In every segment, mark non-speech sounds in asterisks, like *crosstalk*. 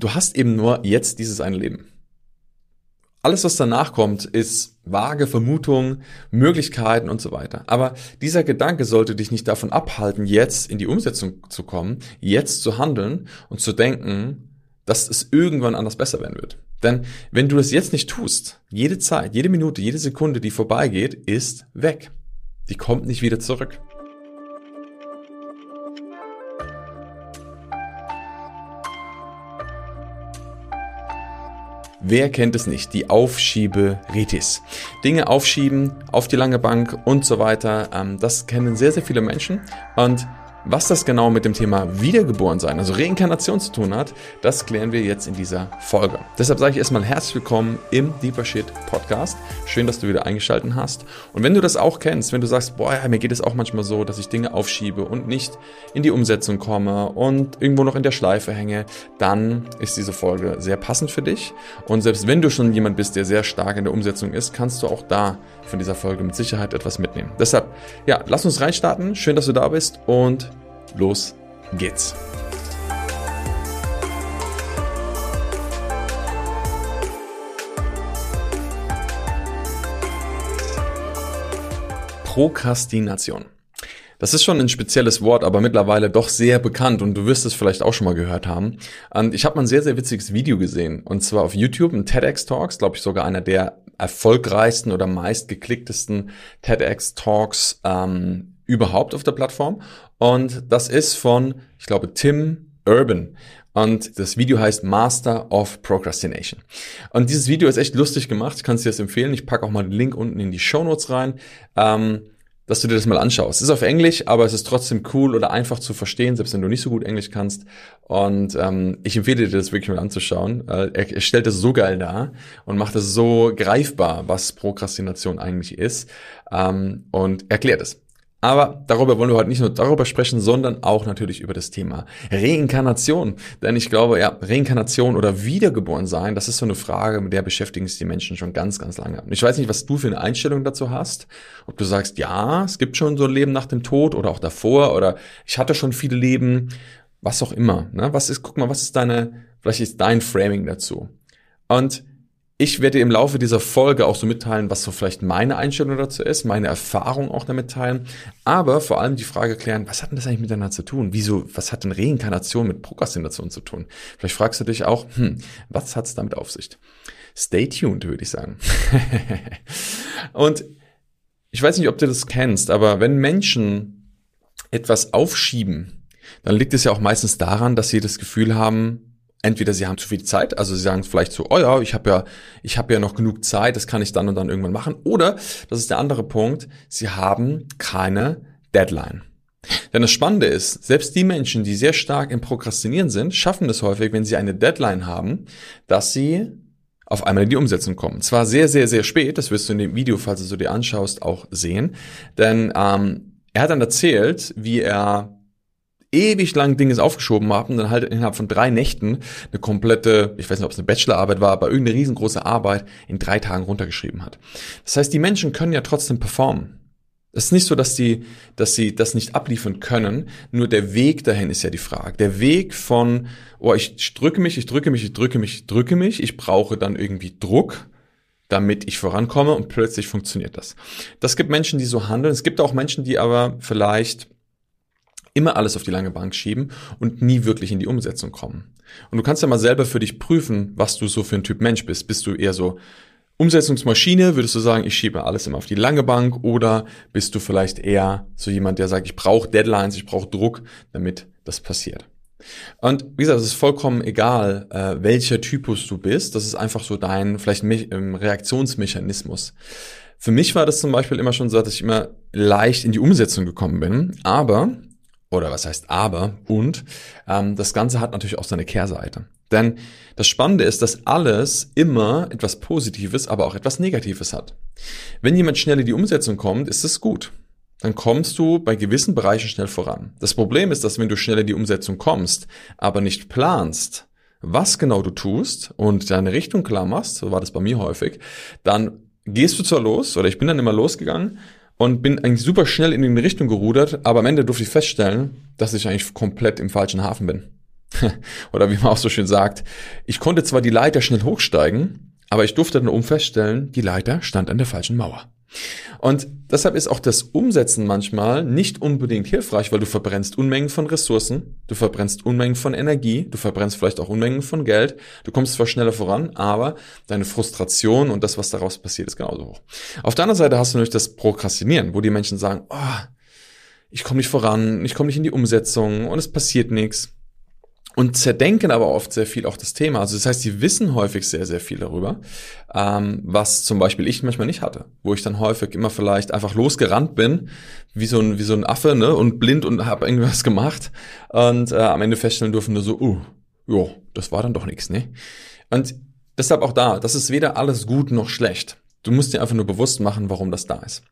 du hast eben nur jetzt dieses eine Leben. Alles, was danach kommt, ist vage Vermutungen, Möglichkeiten und so weiter. Aber dieser Gedanke sollte dich nicht davon abhalten, jetzt in die Umsetzung zu kommen, jetzt zu handeln und zu denken, dass es irgendwann anders besser werden wird. Denn wenn du das jetzt nicht tust, jede Zeit, jede Minute, jede Sekunde, die vorbeigeht, ist weg. Die kommt nicht wieder zurück. Wer kennt es nicht? Die Aufschieberitis. Dinge aufschieben, auf die lange Bank und so weiter. Ähm, das kennen sehr, sehr viele Menschen. Und was das genau mit dem Thema Wiedergeborensein, also Reinkarnation zu tun hat, das klären wir jetzt in dieser Folge. Deshalb sage ich erstmal herzlich willkommen im Deeper Shit Podcast. Schön, dass du wieder eingeschaltet hast. Und wenn du das auch kennst, wenn du sagst, boah, ja, mir geht es auch manchmal so, dass ich Dinge aufschiebe und nicht in die Umsetzung komme und irgendwo noch in der Schleife hänge, dann ist diese Folge sehr passend für dich. Und selbst wenn du schon jemand bist, der sehr stark in der Umsetzung ist, kannst du auch da von dieser Folge mit Sicherheit etwas mitnehmen. Deshalb, ja, lass uns reinstarten. Schön, dass du da bist und los geht's. Prokrastination. Das ist schon ein spezielles Wort, aber mittlerweile doch sehr bekannt und du wirst es vielleicht auch schon mal gehört haben. Und ich habe mal ein sehr, sehr witziges Video gesehen und zwar auf YouTube, ein TEDx Talks, glaube ich sogar einer der erfolgreichsten oder meistgeklicktesten TEDx Talks ähm, überhaupt auf der Plattform. Und das ist von, ich glaube, Tim Urban. Und das Video heißt Master of Procrastination. Und dieses Video ist echt lustig gemacht. Ich kann es dir das empfehlen. Ich packe auch mal den Link unten in die Show Notes rein. Ähm, dass du dir das mal anschaust. Es ist auf Englisch, aber es ist trotzdem cool oder einfach zu verstehen, selbst wenn du nicht so gut Englisch kannst. Und ähm, ich empfehle dir das wirklich mal anzuschauen. Äh, er, er stellt das so geil dar und macht es so greifbar, was Prokrastination eigentlich ist ähm, und erklärt es. Aber darüber wollen wir heute nicht nur darüber sprechen, sondern auch natürlich über das Thema Reinkarnation. Denn ich glaube, ja, Reinkarnation oder Wiedergeboren sein, das ist so eine Frage, mit der beschäftigen sich die Menschen schon ganz, ganz lange. Und ich weiß nicht, was du für eine Einstellung dazu hast. Ob du sagst, ja, es gibt schon so ein Leben nach dem Tod oder auch davor oder ich hatte schon viele Leben, was auch immer. Ne? Was ist, guck mal, was ist deine, vielleicht ist dein Framing dazu. Und ich werde im Laufe dieser Folge auch so mitteilen, was so vielleicht meine Einstellung dazu ist, meine Erfahrung auch damit teilen, aber vor allem die Frage klären, was hat denn das eigentlich miteinander zu tun? Wieso, was hat denn Reinkarnation mit Prokrastination zu tun? Vielleicht fragst du dich auch, hm, was hat's damit auf sich? Stay tuned, würde ich sagen. *laughs* Und ich weiß nicht, ob du das kennst, aber wenn Menschen etwas aufschieben, dann liegt es ja auch meistens daran, dass sie das Gefühl haben, entweder sie haben zu viel Zeit, also sie sagen vielleicht so, oh ja, ich habe ja, ich habe ja noch genug Zeit, das kann ich dann und dann irgendwann machen. Oder, das ist der andere Punkt, sie haben keine Deadline. Denn das Spannende ist, selbst die Menschen, die sehr stark im Prokrastinieren sind, schaffen es häufig, wenn sie eine Deadline haben, dass sie auf einmal in die Umsetzung kommen. Zwar sehr, sehr, sehr spät, das wirst du in dem Video, falls du dir anschaust, auch sehen. Denn ähm, er hat dann erzählt, wie er ewig lang Dinge aufgeschoben haben, dann halt innerhalb von drei Nächten eine komplette, ich weiß nicht, ob es eine Bachelorarbeit war, aber irgendeine riesengroße Arbeit in drei Tagen runtergeschrieben hat. Das heißt, die Menschen können ja trotzdem performen. Es ist nicht so, dass sie, dass sie das nicht abliefern können, nur der Weg dahin ist ja die Frage. Der Weg von, oh, ich drücke mich, ich drücke mich, ich drücke mich, ich drücke mich, ich brauche dann irgendwie Druck, damit ich vorankomme und plötzlich funktioniert das. Das gibt Menschen, die so handeln. Es gibt auch Menschen, die aber vielleicht immer alles auf die lange Bank schieben und nie wirklich in die Umsetzung kommen. Und du kannst ja mal selber für dich prüfen, was du so für ein Typ Mensch bist. Bist du eher so Umsetzungsmaschine, würdest du sagen, ich schiebe alles immer auf die lange Bank oder bist du vielleicht eher so jemand, der sagt, ich brauche Deadlines, ich brauche Druck, damit das passiert. Und wie gesagt, es ist vollkommen egal, äh, welcher Typus du bist. Das ist einfach so dein vielleicht Me ähm, Reaktionsmechanismus. Für mich war das zum Beispiel immer schon so, dass ich immer leicht in die Umsetzung gekommen bin. Aber oder was heißt aber und ähm, das Ganze hat natürlich auch seine Kehrseite. Denn das Spannende ist, dass alles immer etwas Positives, aber auch etwas Negatives hat. Wenn jemand schnell in die Umsetzung kommt, ist es gut. Dann kommst du bei gewissen Bereichen schnell voran. Das Problem ist, dass wenn du schnell in die Umsetzung kommst, aber nicht planst, was genau du tust und deine Richtung klar machst, so war das bei mir häufig, dann gehst du zwar los, oder ich bin dann immer losgegangen, und bin eigentlich super schnell in die Richtung gerudert, aber am Ende durfte ich feststellen, dass ich eigentlich komplett im falschen Hafen bin. *laughs* Oder wie man auch so schön sagt, ich konnte zwar die Leiter schnell hochsteigen, aber ich durfte dann oben feststellen, die Leiter stand an der falschen Mauer. Und deshalb ist auch das Umsetzen manchmal nicht unbedingt hilfreich, weil du verbrennst Unmengen von Ressourcen, du verbrennst Unmengen von Energie, du verbrennst vielleicht auch Unmengen von Geld, du kommst zwar schneller voran, aber deine Frustration und das, was daraus passiert, ist genauso hoch. Auf der anderen Seite hast du natürlich das Prokrastinieren, wo die Menschen sagen, oh, ich komme nicht voran, ich komme nicht in die Umsetzung und es passiert nichts und zerdenken aber oft sehr viel auch das Thema. Also das heißt, die wissen häufig sehr, sehr viel darüber, ähm, was zum Beispiel ich manchmal nicht hatte, wo ich dann häufig immer vielleicht einfach losgerannt bin, wie so ein, wie so ein Affe, ne, und blind und habe irgendwas gemacht und äh, am Ende feststellen dürfen nur so, uh, jo, das war dann doch nichts, ne? Und deshalb auch da, das ist weder alles gut noch schlecht. Du musst dir einfach nur bewusst machen, warum das da ist.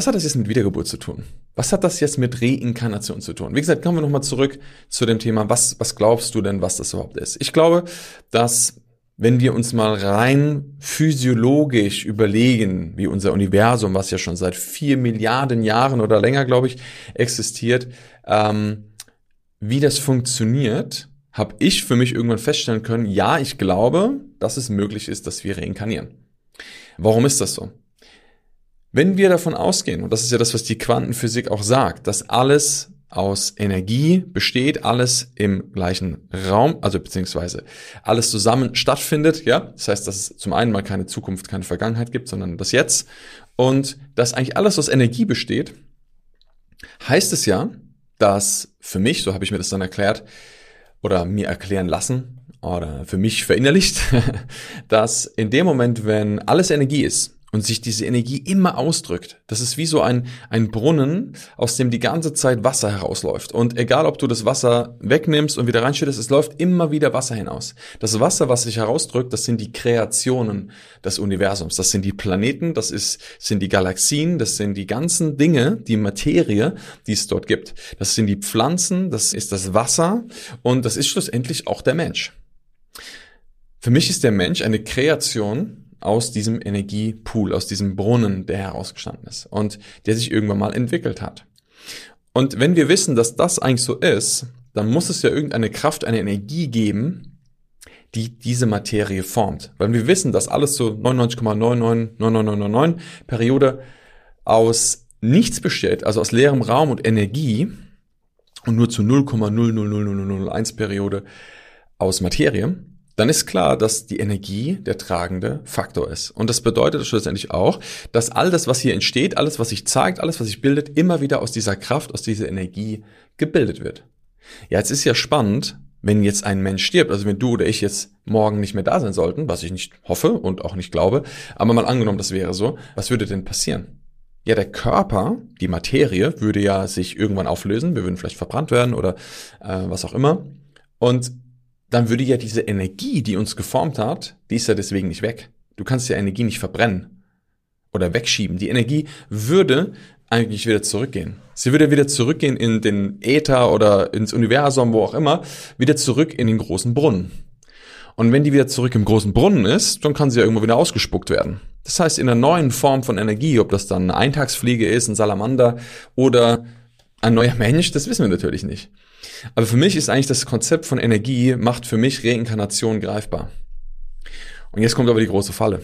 Was hat das jetzt mit Wiedergeburt zu tun? Was hat das jetzt mit Reinkarnation zu tun? Wie gesagt, kommen wir nochmal zurück zu dem Thema, was, was glaubst du denn, was das überhaupt ist? Ich glaube, dass wenn wir uns mal rein physiologisch überlegen, wie unser Universum, was ja schon seit vier Milliarden Jahren oder länger, glaube ich, existiert, ähm, wie das funktioniert, habe ich für mich irgendwann feststellen können, ja, ich glaube, dass es möglich ist, dass wir reinkarnieren. Warum ist das so? Wenn wir davon ausgehen, und das ist ja das, was die Quantenphysik auch sagt, dass alles aus Energie besteht, alles im gleichen Raum, also beziehungsweise alles zusammen stattfindet, ja. Das heißt, dass es zum einen mal keine Zukunft, keine Vergangenheit gibt, sondern das Jetzt. Und dass eigentlich alles aus Energie besteht, heißt es ja, dass für mich, so habe ich mir das dann erklärt, oder mir erklären lassen, oder für mich verinnerlicht, *laughs* dass in dem Moment, wenn alles Energie ist, und sich diese Energie immer ausdrückt. Das ist wie so ein, ein Brunnen, aus dem die ganze Zeit Wasser herausläuft. Und egal, ob du das Wasser wegnimmst und wieder reinschüttest, es läuft immer wieder Wasser hinaus. Das Wasser, was sich herausdrückt, das sind die Kreationen des Universums. Das sind die Planeten, das ist, sind die Galaxien, das sind die ganzen Dinge, die Materie, die es dort gibt. Das sind die Pflanzen, das ist das Wasser und das ist schlussendlich auch der Mensch. Für mich ist der Mensch eine Kreation aus diesem Energiepool, aus diesem Brunnen, der herausgestanden ist und der sich irgendwann mal entwickelt hat. Und wenn wir wissen, dass das eigentlich so ist, dann muss es ja irgendeine Kraft, eine Energie geben, die diese Materie formt. Weil wir wissen, dass alles so 99,999999 Periode aus nichts besteht, also aus leerem Raum und Energie und nur zu 0,00001 Periode aus Materie dann ist klar, dass die Energie der tragende Faktor ist. Und das bedeutet schlussendlich auch, dass all das, was hier entsteht, alles, was sich zeigt, alles, was sich bildet, immer wieder aus dieser Kraft, aus dieser Energie gebildet wird. Ja, jetzt ist ja spannend, wenn jetzt ein Mensch stirbt, also wenn du oder ich jetzt morgen nicht mehr da sein sollten, was ich nicht hoffe und auch nicht glaube, aber mal angenommen, das wäre so, was würde denn passieren? Ja, der Körper, die Materie, würde ja sich irgendwann auflösen, wir würden vielleicht verbrannt werden oder äh, was auch immer. Und dann würde ja diese Energie, die uns geformt hat, die ist ja deswegen nicht weg. Du kannst ja Energie nicht verbrennen oder wegschieben. Die Energie würde eigentlich wieder zurückgehen. Sie würde wieder zurückgehen in den Äther oder ins Universum, wo auch immer, wieder zurück in den großen Brunnen. Und wenn die wieder zurück im großen Brunnen ist, dann kann sie ja irgendwo wieder ausgespuckt werden. Das heißt, in einer neuen Form von Energie, ob das dann eine Eintagsfliege ist, ein Salamander oder ein neuer Mensch, das wissen wir natürlich nicht. Aber für mich ist eigentlich das Konzept von Energie macht für mich Reinkarnation greifbar. Und jetzt kommt aber die große Falle.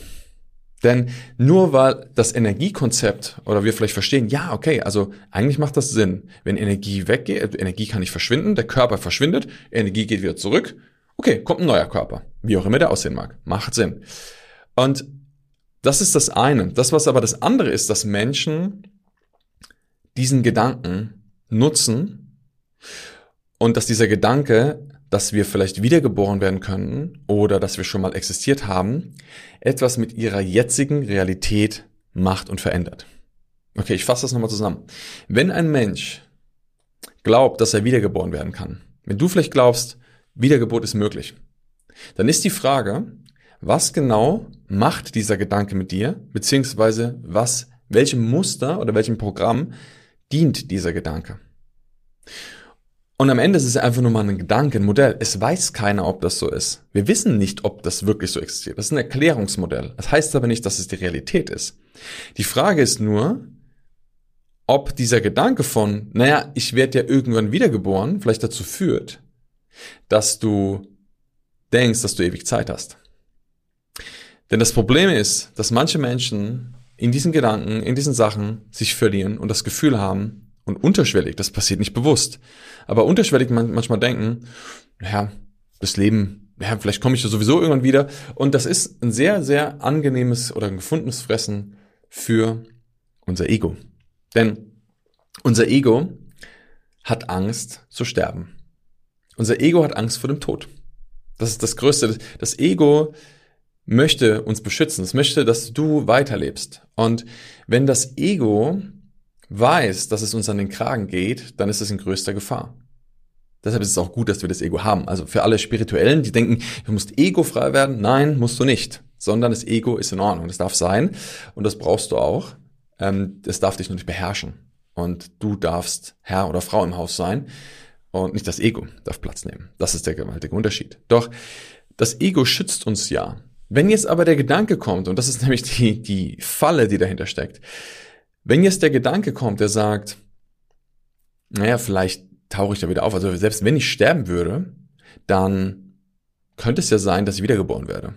Denn nur weil das Energiekonzept oder wir vielleicht verstehen, ja, okay, also eigentlich macht das Sinn. Wenn Energie weggeht, Energie kann nicht verschwinden, der Körper verschwindet, Energie geht wieder zurück. Okay, kommt ein neuer Körper. Wie auch immer der aussehen mag. Macht Sinn. Und das ist das eine. Das, was aber das andere ist, dass Menschen diesen Gedanken nutzen und dass dieser Gedanke, dass wir vielleicht wiedergeboren werden könnten oder dass wir schon mal existiert haben, etwas mit ihrer jetzigen Realität macht und verändert. Okay, ich fasse das nochmal zusammen. Wenn ein Mensch glaubt, dass er wiedergeboren werden kann, wenn du vielleicht glaubst, Wiedergeburt ist möglich, dann ist die Frage, was genau macht dieser Gedanke mit dir, beziehungsweise was, welchem Muster oder welchem Programm dient dieser Gedanke? Und am Ende ist es einfach nur mal ein Gedanke, ein Modell. Es weiß keiner, ob das so ist. Wir wissen nicht, ob das wirklich so existiert. Das ist ein Erklärungsmodell. Das heißt aber nicht, dass es die Realität ist. Die Frage ist nur, ob dieser Gedanke von, naja, ich werde ja irgendwann wiedergeboren, vielleicht dazu führt, dass du denkst, dass du ewig Zeit hast. Denn das Problem ist, dass manche Menschen in diesen Gedanken, in diesen Sachen sich verlieren und das Gefühl haben, und unterschwellig, das passiert nicht bewusst, aber unterschwellig manchmal denken, naja, das Leben, ja, vielleicht komme ich ja sowieso irgendwann wieder. Und das ist ein sehr, sehr angenehmes oder ein gefundenes Fressen für unser Ego. Denn unser Ego hat Angst zu sterben. Unser Ego hat Angst vor dem Tod. Das ist das Größte. Das Ego möchte uns beschützen. Es möchte, dass du weiterlebst. Und wenn das Ego weiß, dass es uns an den Kragen geht, dann ist es in größter Gefahr. Deshalb ist es auch gut, dass wir das Ego haben. Also für alle Spirituellen, die denken, du musst egofrei werden. Nein, musst du nicht. Sondern das Ego ist in Ordnung. Das darf sein. Und das brauchst du auch. Ähm, das darf dich nur nicht beherrschen. Und du darfst Herr oder Frau im Haus sein. Und nicht das Ego darf Platz nehmen. Das ist der gewaltige Unterschied. Doch das Ego schützt uns ja. Wenn jetzt aber der Gedanke kommt, und das ist *laughs* nämlich die, die Falle, die dahinter steckt, wenn jetzt der Gedanke kommt, der sagt, naja, vielleicht tauche ich da wieder auf, also selbst wenn ich sterben würde, dann könnte es ja sein, dass ich wiedergeboren werde.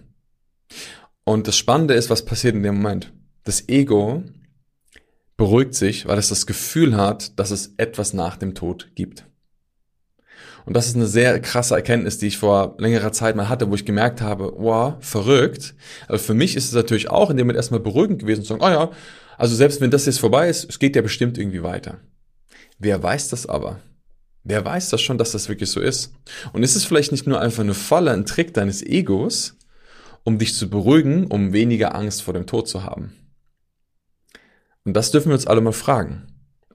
Und das Spannende ist, was passiert in dem Moment. Das Ego beruhigt sich, weil es das Gefühl hat, dass es etwas nach dem Tod gibt. Und das ist eine sehr krasse Erkenntnis, die ich vor längerer Zeit mal hatte, wo ich gemerkt habe, wow, verrückt. Aber für mich ist es natürlich auch in dem Moment erstmal beruhigend gewesen zu sagen, oh ja, also selbst wenn das jetzt vorbei ist, es geht ja bestimmt irgendwie weiter. Wer weiß das aber? Wer weiß das schon, dass das wirklich so ist? Und ist es vielleicht nicht nur einfach eine Falle, ein Trick deines Egos, um dich zu beruhigen, um weniger Angst vor dem Tod zu haben? Und das dürfen wir uns alle mal fragen,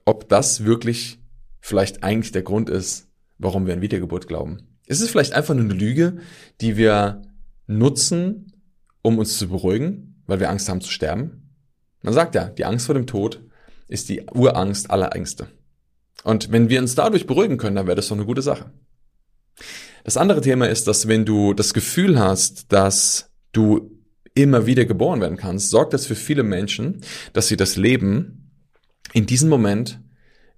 ob das wirklich vielleicht eigentlich der Grund ist, warum wir an Wiedergeburt glauben. Ist es vielleicht einfach nur eine Lüge, die wir nutzen, um uns zu beruhigen, weil wir Angst haben zu sterben? Man sagt ja, die Angst vor dem Tod ist die Urangst aller Ängste. Und wenn wir uns dadurch beruhigen können, dann wäre das doch eine gute Sache. Das andere Thema ist, dass wenn du das Gefühl hast, dass du immer wieder geboren werden kannst, sorgt das für viele Menschen, dass sie das Leben in diesem Moment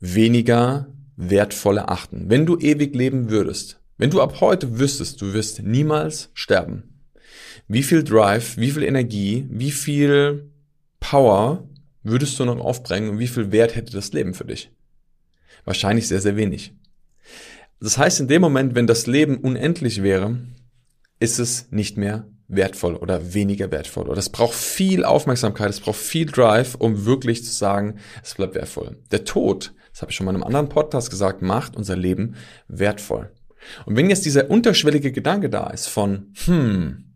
weniger wertvoll erachten. Wenn du ewig leben würdest, wenn du ab heute wüsstest, du wirst niemals sterben, wie viel Drive, wie viel Energie, wie viel Power würdest du noch aufbringen und wie viel Wert hätte das Leben für dich? Wahrscheinlich sehr, sehr wenig. Das heißt, in dem Moment, wenn das Leben unendlich wäre, ist es nicht mehr wertvoll oder weniger wertvoll. Oder es braucht viel Aufmerksamkeit, es braucht viel Drive, um wirklich zu sagen, es bleibt wertvoll. Der Tod, das habe ich schon mal in einem anderen Podcast gesagt, macht unser Leben wertvoll. Und wenn jetzt dieser unterschwellige Gedanke da ist von, hm,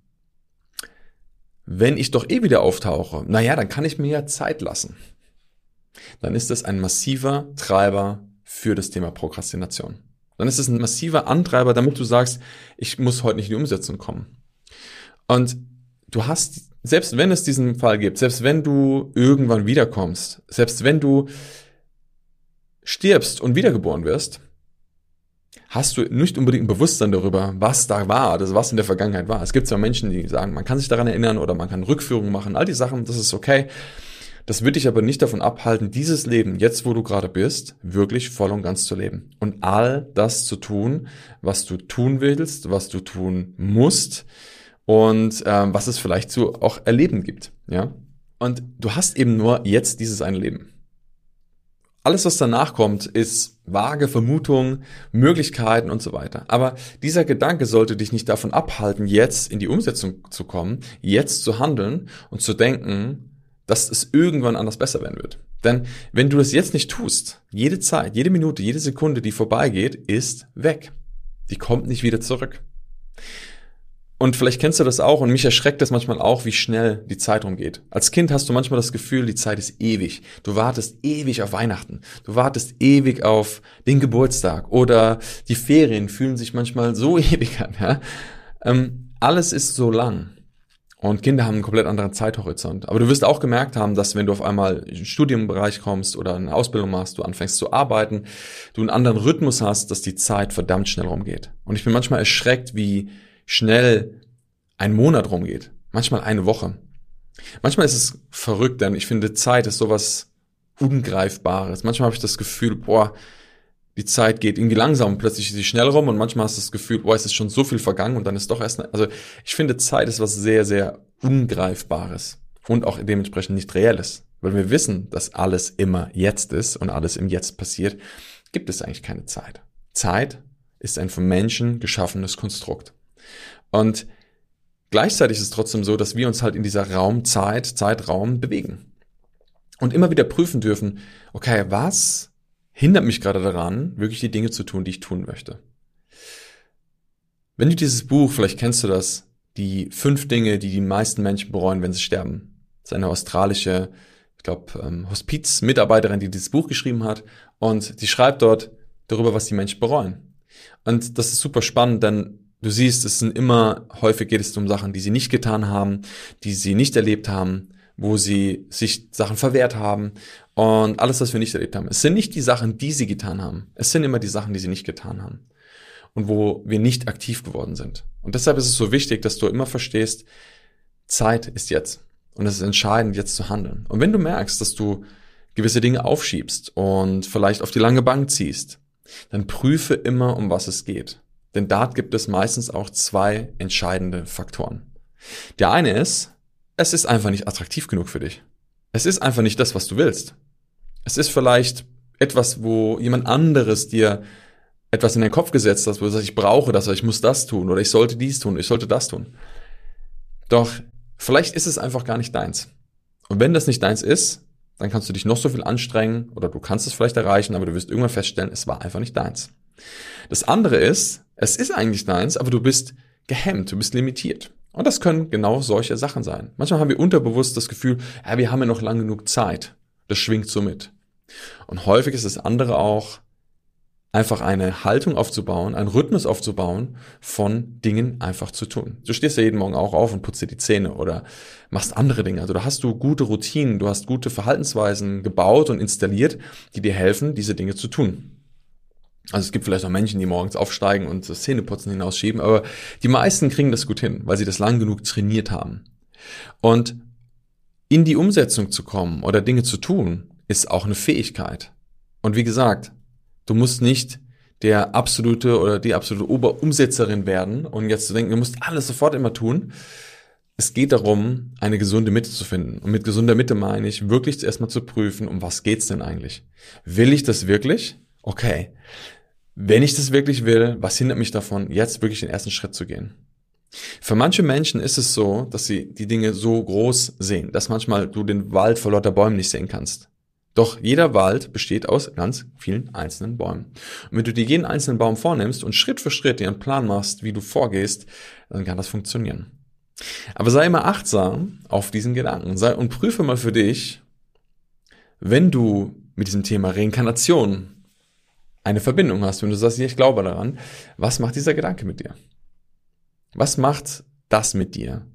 wenn ich doch eh wieder auftauche, naja, dann kann ich mir ja Zeit lassen. Dann ist das ein massiver Treiber für das Thema Prokrastination. Dann ist es ein massiver Antreiber, damit du sagst, ich muss heute nicht in die Umsetzung kommen. Und du hast, selbst wenn es diesen Fall gibt, selbst wenn du irgendwann wiederkommst, selbst wenn du stirbst und wiedergeboren wirst, hast du nicht unbedingt ein Bewusstsein darüber, was da war, also was in der Vergangenheit war. Es gibt zwar Menschen, die sagen, man kann sich daran erinnern oder man kann Rückführungen machen, all die Sachen, das ist okay. Das wird dich aber nicht davon abhalten, dieses Leben, jetzt wo du gerade bist, wirklich voll und ganz zu leben. Und all das zu tun, was du tun willst, was du tun musst und ähm, was es vielleicht zu auch erleben gibt. Ja? Und du hast eben nur jetzt dieses eine Leben. Alles, was danach kommt, ist vage Vermutungen, Möglichkeiten und so weiter. Aber dieser Gedanke sollte dich nicht davon abhalten, jetzt in die Umsetzung zu kommen, jetzt zu handeln und zu denken, dass es irgendwann anders besser werden wird. Denn wenn du das jetzt nicht tust, jede Zeit, jede Minute, jede Sekunde, die vorbeigeht, ist weg. Die kommt nicht wieder zurück. Und vielleicht kennst du das auch und mich erschreckt das manchmal auch, wie schnell die Zeit rumgeht. Als Kind hast du manchmal das Gefühl, die Zeit ist ewig. Du wartest ewig auf Weihnachten. Du wartest ewig auf den Geburtstag oder die Ferien fühlen sich manchmal so *laughs* ewig an. Ja? Ähm, alles ist so lang. Und Kinder haben einen komplett anderen Zeithorizont. Aber du wirst auch gemerkt haben, dass wenn du auf einmal in den Studienbereich kommst oder eine Ausbildung machst, du anfängst zu arbeiten, du einen anderen Rhythmus hast, dass die Zeit verdammt schnell rumgeht. Und ich bin manchmal erschreckt, wie schnell ein Monat rumgeht. Manchmal eine Woche. Manchmal ist es verrückt, denn ich finde, Zeit ist sowas Ungreifbares. Manchmal habe ich das Gefühl, boah, die Zeit geht irgendwie langsam, plötzlich ist sie schnell rum und manchmal hast du das Gefühl, boah, es ist schon so viel vergangen und dann ist doch erst, also ich finde Zeit ist was sehr, sehr Ungreifbares und auch dementsprechend nicht Reelles. Weil wir wissen, dass alles immer jetzt ist und alles im Jetzt passiert, gibt es eigentlich keine Zeit. Zeit ist ein von Menschen geschaffenes Konstrukt. Und gleichzeitig ist es trotzdem so, dass wir uns halt in dieser Raumzeit, Zeitraum bewegen. Und immer wieder prüfen dürfen, okay, was hindert mich gerade daran, wirklich die Dinge zu tun, die ich tun möchte? Wenn du dieses Buch, vielleicht kennst du das, die fünf Dinge, die die meisten Menschen bereuen, wenn sie sterben. Das ist eine australische, ich glaube, ähm, Hospiz-Mitarbeiterin, die dieses Buch geschrieben hat. Und sie schreibt dort darüber, was die Menschen bereuen. Und das ist super spannend, denn du siehst, es sind immer, häufig geht es um Sachen, die sie nicht getan haben, die sie nicht erlebt haben, wo sie sich Sachen verwehrt haben und alles, was wir nicht erlebt haben. Es sind nicht die Sachen, die sie getan haben. Es sind immer die Sachen, die sie nicht getan haben und wo wir nicht aktiv geworden sind. Und deshalb ist es so wichtig, dass du immer verstehst, Zeit ist jetzt. Und es ist entscheidend, jetzt zu handeln. Und wenn du merkst, dass du gewisse Dinge aufschiebst und vielleicht auf die lange Bank ziehst, dann prüfe immer, um was es geht. Denn da gibt es meistens auch zwei entscheidende Faktoren. Der eine ist, es ist einfach nicht attraktiv genug für dich. Es ist einfach nicht das, was du willst. Es ist vielleicht etwas, wo jemand anderes dir etwas in den Kopf gesetzt hast, wo du sagst, ich brauche das, oder ich muss das tun, oder ich sollte dies tun, ich sollte das tun. Doch vielleicht ist es einfach gar nicht deins. Und wenn das nicht deins ist, dann kannst du dich noch so viel anstrengen oder du kannst es vielleicht erreichen, aber du wirst irgendwann feststellen, es war einfach nicht deins. Das andere ist, es ist eigentlich deins, aber du bist gehemmt, du bist limitiert. Und das können genau solche Sachen sein. Manchmal haben wir unterbewusst das Gefühl, ja, wir haben ja noch lang genug Zeit. Das schwingt so mit. Und häufig ist das andere auch, einfach eine Haltung aufzubauen, einen Rhythmus aufzubauen, von Dingen einfach zu tun. Du stehst ja jeden Morgen auch auf und putzt dir die Zähne oder machst andere Dinge. Also da hast du gute Routinen, du hast gute Verhaltensweisen gebaut und installiert, die dir helfen, diese Dinge zu tun. Also es gibt vielleicht auch Menschen, die morgens aufsteigen und das Zähneputzen hinausschieben, aber die meisten kriegen das gut hin, weil sie das lang genug trainiert haben. Und in die Umsetzung zu kommen oder Dinge zu tun, ist auch eine Fähigkeit. Und wie gesagt, Du musst nicht der absolute oder die absolute Oberumsetzerin werden und jetzt zu denken, du musst alles sofort immer tun. Es geht darum, eine gesunde Mitte zu finden. Und mit gesunder Mitte meine ich, wirklich zuerst mal zu prüfen, um was geht's denn eigentlich? Will ich das wirklich? Okay. Wenn ich das wirklich will, was hindert mich davon, jetzt wirklich den ersten Schritt zu gehen? Für manche Menschen ist es so, dass sie die Dinge so groß sehen, dass manchmal du den Wald vor lauter Bäumen nicht sehen kannst. Doch jeder Wald besteht aus ganz vielen einzelnen Bäumen. Und wenn du dir jeden einzelnen Baum vornimmst und Schritt für Schritt dir einen Plan machst, wie du vorgehst, dann kann das funktionieren. Aber sei immer achtsam auf diesen Gedanken. Sei und prüfe mal für dich, wenn du mit diesem Thema Reinkarnation eine Verbindung hast, wenn du sagst, ich glaube daran, was macht dieser Gedanke mit dir? Was macht das mit dir?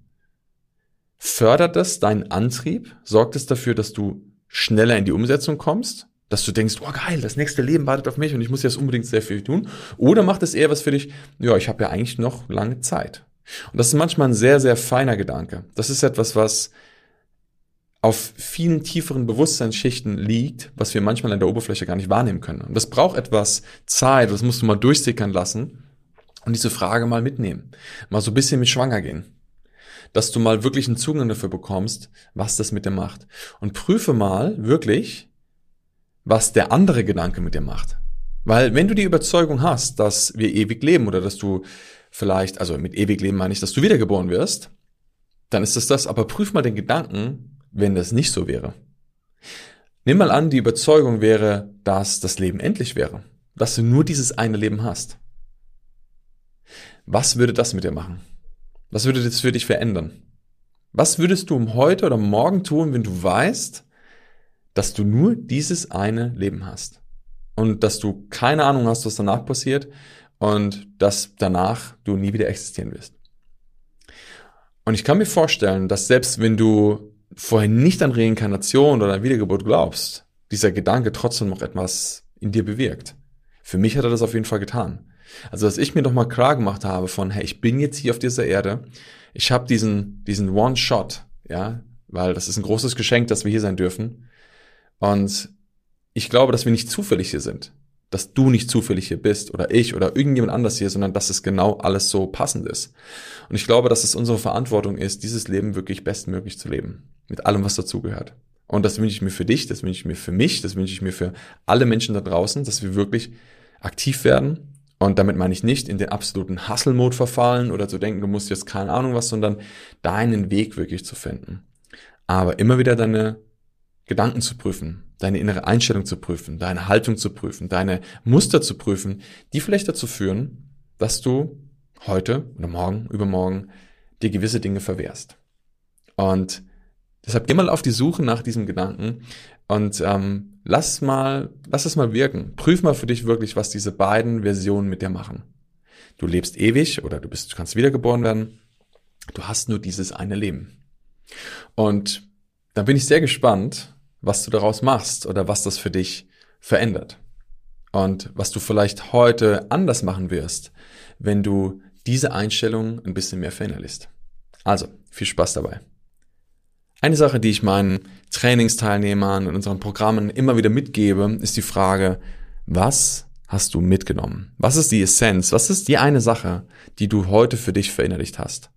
Fördert es deinen Antrieb? Sorgt es dafür, dass du schneller in die Umsetzung kommst, dass du denkst, oh geil, das nächste Leben wartet auf mich und ich muss jetzt unbedingt sehr viel tun. Oder macht es eher was für dich, ja, ich habe ja eigentlich noch lange Zeit. Und das ist manchmal ein sehr, sehr feiner Gedanke. Das ist etwas, was auf vielen tieferen Bewusstseinsschichten liegt, was wir manchmal an der Oberfläche gar nicht wahrnehmen können. Und das braucht etwas Zeit, das musst du mal durchsickern lassen und diese Frage mal mitnehmen. Mal so ein bisschen mit schwanger gehen dass du mal wirklich einen Zugang dafür bekommst, was das mit dir macht. Und prüfe mal wirklich, was der andere Gedanke mit dir macht. Weil wenn du die Überzeugung hast, dass wir ewig leben oder dass du vielleicht, also mit ewig leben meine ich, dass du wiedergeboren wirst, dann ist es das. Aber prüf mal den Gedanken, wenn das nicht so wäre. Nimm mal an, die Überzeugung wäre, dass das Leben endlich wäre, dass du nur dieses eine Leben hast. Was würde das mit dir machen? Was würde das für dich verändern? Was würdest du um heute oder morgen tun, wenn du weißt, dass du nur dieses eine Leben hast? Und dass du keine Ahnung hast, was danach passiert und dass danach du nie wieder existieren wirst. Und ich kann mir vorstellen, dass selbst wenn du vorher nicht an Reinkarnation oder an Wiedergeburt glaubst, dieser Gedanke trotzdem noch etwas in dir bewirkt. Für mich hat er das auf jeden Fall getan. Also, dass ich mir doch mal klar gemacht habe von, hey, ich bin jetzt hier auf dieser Erde, ich habe diesen, diesen One-Shot, ja, weil das ist ein großes Geschenk, dass wir hier sein dürfen. Und ich glaube, dass wir nicht zufällig hier sind. Dass du nicht zufällig hier bist oder ich oder irgendjemand anders hier, sondern dass es genau alles so passend ist. Und ich glaube, dass es unsere Verantwortung ist, dieses Leben wirklich bestmöglich zu leben. Mit allem, was dazugehört. Und das wünsche ich mir für dich, das wünsche ich mir für mich, das wünsche ich mir für alle Menschen da draußen, dass wir wirklich aktiv werden. Und damit meine ich nicht in den absoluten Hustle-Mode verfallen oder zu denken, du musst jetzt keine Ahnung was, sondern deinen Weg wirklich zu finden. Aber immer wieder deine Gedanken zu prüfen, deine innere Einstellung zu prüfen, deine Haltung zu prüfen, deine Muster zu prüfen, die vielleicht dazu führen, dass du heute oder morgen, übermorgen dir gewisse Dinge verwehrst. Und deshalb geh mal auf die Suche nach diesem Gedanken und ähm, lass mal, lass es mal wirken. Prüf mal für dich wirklich, was diese beiden Versionen mit dir machen. Du lebst ewig oder du bist, du kannst wiedergeboren werden. Du hast nur dieses eine Leben. Und da bin ich sehr gespannt, was du daraus machst oder was das für dich verändert. Und was du vielleicht heute anders machen wirst, wenn du diese Einstellung ein bisschen mehr verinnerlichst. Also, viel Spaß dabei. Eine Sache, die ich meinen Trainingsteilnehmern und unseren Programmen immer wieder mitgebe, ist die Frage, was hast du mitgenommen? Was ist die Essenz? Was ist die eine Sache, die du heute für dich verinnerlicht hast?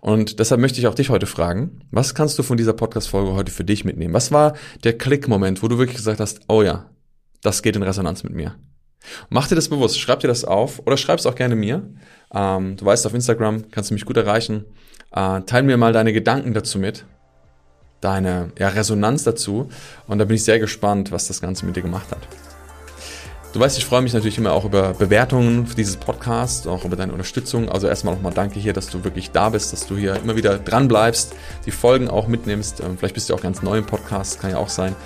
Und deshalb möchte ich auch dich heute fragen, was kannst du von dieser Podcast-Folge heute für dich mitnehmen? Was war der Klick-Moment, wo du wirklich gesagt hast, oh ja, das geht in Resonanz mit mir? Mach dir das bewusst, schreib dir das auf oder schreib es auch gerne mir. Ähm, du weißt, auf Instagram kannst du mich gut erreichen. Äh, teil mir mal deine Gedanken dazu mit, deine ja, Resonanz dazu. Und da bin ich sehr gespannt, was das Ganze mit dir gemacht hat. Du weißt, ich freue mich natürlich immer auch über Bewertungen für dieses Podcast, auch über deine Unterstützung. Also erstmal nochmal danke hier, dass du wirklich da bist, dass du hier immer wieder dran bleibst, die Folgen auch mitnimmst. Ähm, vielleicht bist du auch ganz neu im Podcast, kann ja auch sein.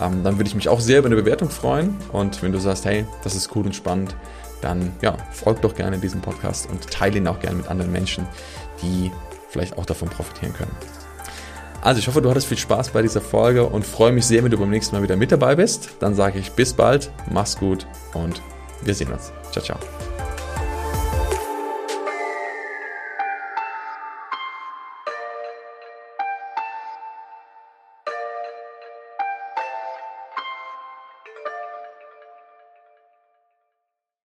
Ähm, dann würde ich mich auch sehr über eine Bewertung freuen. Und wenn du sagst, hey, das ist cool und spannend, dann ja, folg doch gerne diesem Podcast und teile ihn auch gerne mit anderen Menschen, die vielleicht auch davon profitieren können. Also ich hoffe, du hattest viel Spaß bei dieser Folge und freue mich sehr, wenn du beim nächsten Mal wieder mit dabei bist. Dann sage ich bis bald, mach's gut und wir sehen uns. Ciao, ciao.